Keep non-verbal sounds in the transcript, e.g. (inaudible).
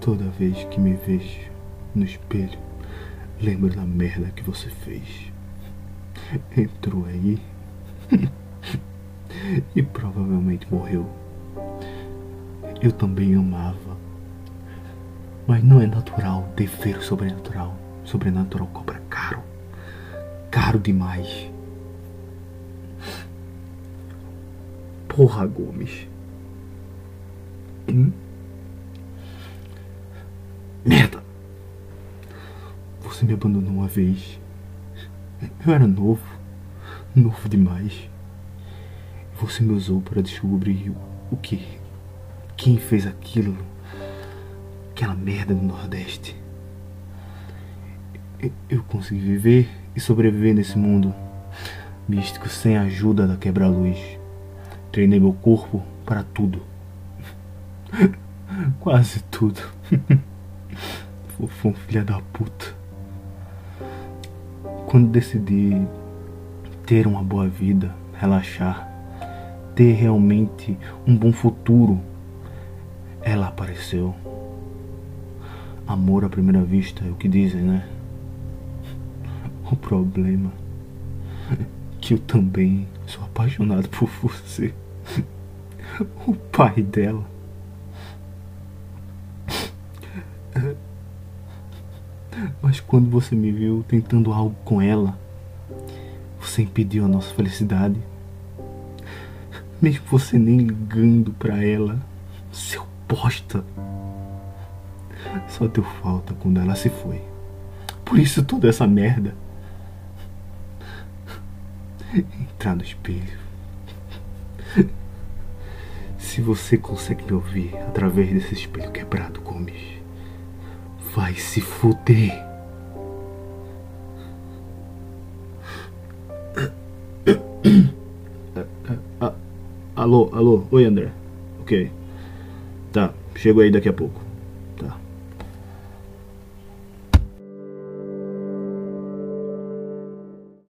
Toda vez que me vejo no espelho, lembro da merda que você fez. Entrou aí (laughs) e provavelmente morreu. Eu também amava. Mas não é natural ter feiro sobrenatural. Sobrenatural cobra caro. Demais. Porra, Gomes. Hum? Merda! Você me abandonou uma vez. Eu era novo. Novo demais. Você me usou para descobrir o que? Quem fez aquilo? Aquela merda do Nordeste. Eu consegui viver e sobreviver nesse mundo místico sem a ajuda da quebra-luz. Treinei meu corpo para tudo. (laughs) Quase tudo. (laughs) Fofão, filha da puta. Quando decidi ter uma boa vida, relaxar, ter realmente um bom futuro, ela apareceu. Amor à primeira vista é o que dizem, né? O problema é que eu também sou apaixonado por você. O pai dela. Mas quando você me viu tentando algo com ela, você impediu a nossa felicidade. Mesmo você nem ligando para ela, seu bosta. Só deu falta quando ela se foi. Por isso toda essa merda. Entrar no espelho. Se você consegue me ouvir através desse espelho quebrado, Gomes. Vai se fuder. Alô, alô, oi André. Ok. Tá, chego aí daqui a pouco.